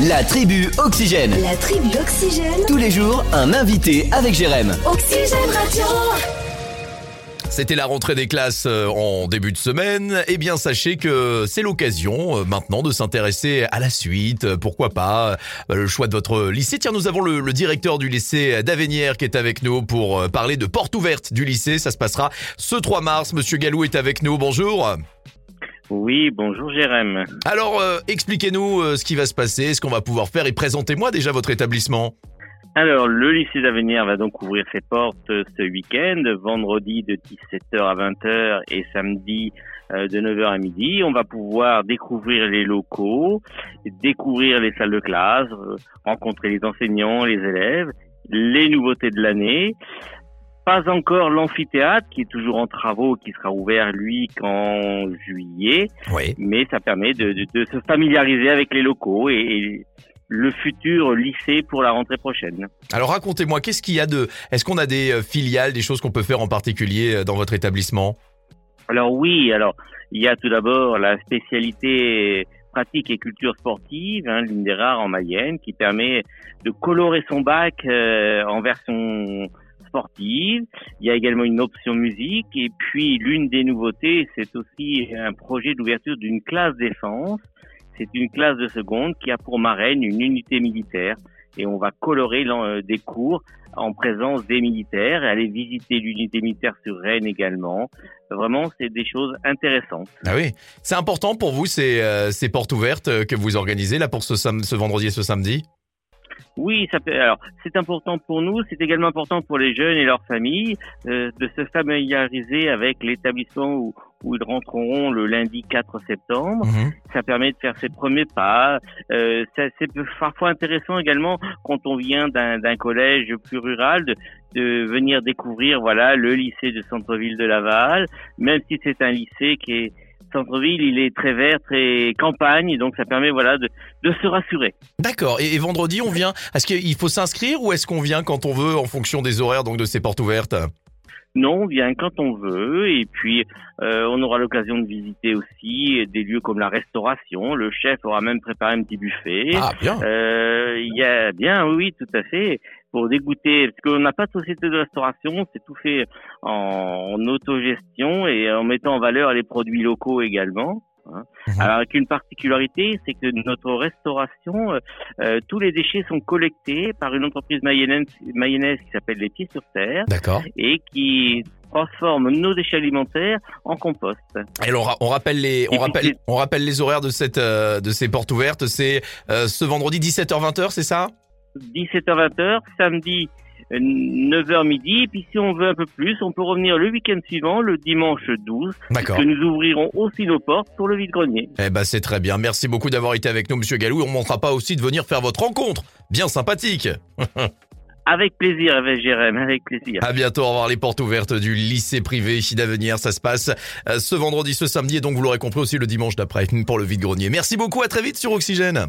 La tribu Oxygène. La tribu Oxygène. Tous les jours, un invité avec Jérém. Oxygène Radio. C'était la rentrée des classes euh, en début de semaine. Eh bien, sachez que c'est l'occasion euh, maintenant de s'intéresser à la suite. Euh, Pourquoi pas le choix de votre lycée. Tiens, nous avons le, le directeur du lycée d'Avenières qui est avec nous pour parler de porte ouverte du lycée. Ça se passera ce 3 mars. Monsieur Galou est avec nous. Bonjour. Oui, bonjour Jérém. Alors, euh, expliquez-nous euh, ce qui va se passer, ce qu'on va pouvoir faire et présentez-moi déjà votre établissement. Alors, le lycée d'avenir va donc ouvrir ses portes euh, ce week-end, vendredi de 17h à 20h et samedi euh, de 9h à midi. On va pouvoir découvrir les locaux, découvrir les salles de classe, euh, rencontrer les enseignants, les élèves, les nouveautés de l'année. Pas encore l'amphithéâtre qui est toujours en travaux, qui sera ouvert lui qu'en juillet, Oui. mais ça permet de, de- de se familiariser avec les locaux et, et le futur lycée pour la rentrée prochaine. Alors racontez-moi, qu'est-ce qu'il y a de... Est-ce qu'on a des euh, filiales, des choses qu'on peut faire en particulier euh, dans votre établissement? Alors oui, alors il y a tout d'abord la spécialité pratique et culture sportive, hein, l'une des rares en Mayenne, qui permet de colorer son bac euh, en version sportive. Il y a également une option musique et puis l'une des nouveautés, c'est aussi un projet d'ouverture d'une classe défense. C'est une classe de seconde qui a pour marraine une unité militaire et on va colorer euh, des cours en présence des militaires et aller visiter l'unité militaire sur Rennes également. Vraiment, c'est des choses intéressantes. Ah oui, c'est important pour vous ces, euh, ces portes ouvertes euh, que vous organisez là pour ce, ce vendredi et ce samedi? Oui, ça peut. Alors, c'est important pour nous. C'est également important pour les jeunes et leurs familles euh, de se familiariser avec l'établissement où, où ils rentreront le lundi 4 septembre. Mhm. Ça permet de faire ses premiers pas. Euh, c'est parfois intéressant également quand on vient d'un d'un collège plus rural de, de venir découvrir voilà le lycée de centre-ville de Laval, même si c'est un lycée qui est centre-ville, il est très vert, très campagne, donc ça permet voilà de, se rassurer. D'accord, et, et vendredi on vient, est-ce qu'il faut s'inscrire ou est-ce qu'on vient quand on veut en fonction des horaires donc de ces portes ouvertes? Non, on vient quand on veut et puis euh, on aura l'occasion de visiter aussi des lieux comme la restauration. Le chef aura même préparé un petit buffet. Ah bien Euh, Il y a bien, oui, tout à fait, pour dégoûter, parce qu'on n'a pas de société de restauration, c'est tout fait en, en autogestion et en mettant en valeur les produits locaux également. Hein. Mhm. Alors avec une particularité, c'est que notre restauration, euh, euh, tous les déchets sont collectés par une entreprise mayonnaise, mayonnaise qui s'appelle Les Pieds sur Terre D'accord. et qui transforme nos déchets alimentaires en compost. Et alors, on ra- on rappelle les, on rappelle, on rappelle les horaires de cette, euh, de ces portes ouvertes. C'est euh, ce vendredi 17h-20h, c'est ça? 17h-20h, samedi euh, 9h midi, puis si on veut un peu plus, on peut revenir le week-end suivant, le dimanche 12, D'accord. que nous ouvrirons aussi nos portes pour le vide-grenier. Eh ben c'est très bien. Merci beaucoup d'avoir été avec nous, Monsieur Galou. On ne manquera pas aussi de venir faire votre rencontre. Bien sympathique. Avec plaisir, avec Jérém, avec plaisir. À bientôt. Au revoir les portes ouvertes du lycée privé ici d'Avenir. Ça se passe euh, ce vendredi, ce samedi et donc vous l'aurez compris aussi le dimanche d'après pour le vide grenier. Merci beaucoup. À très vite sur Oxygène.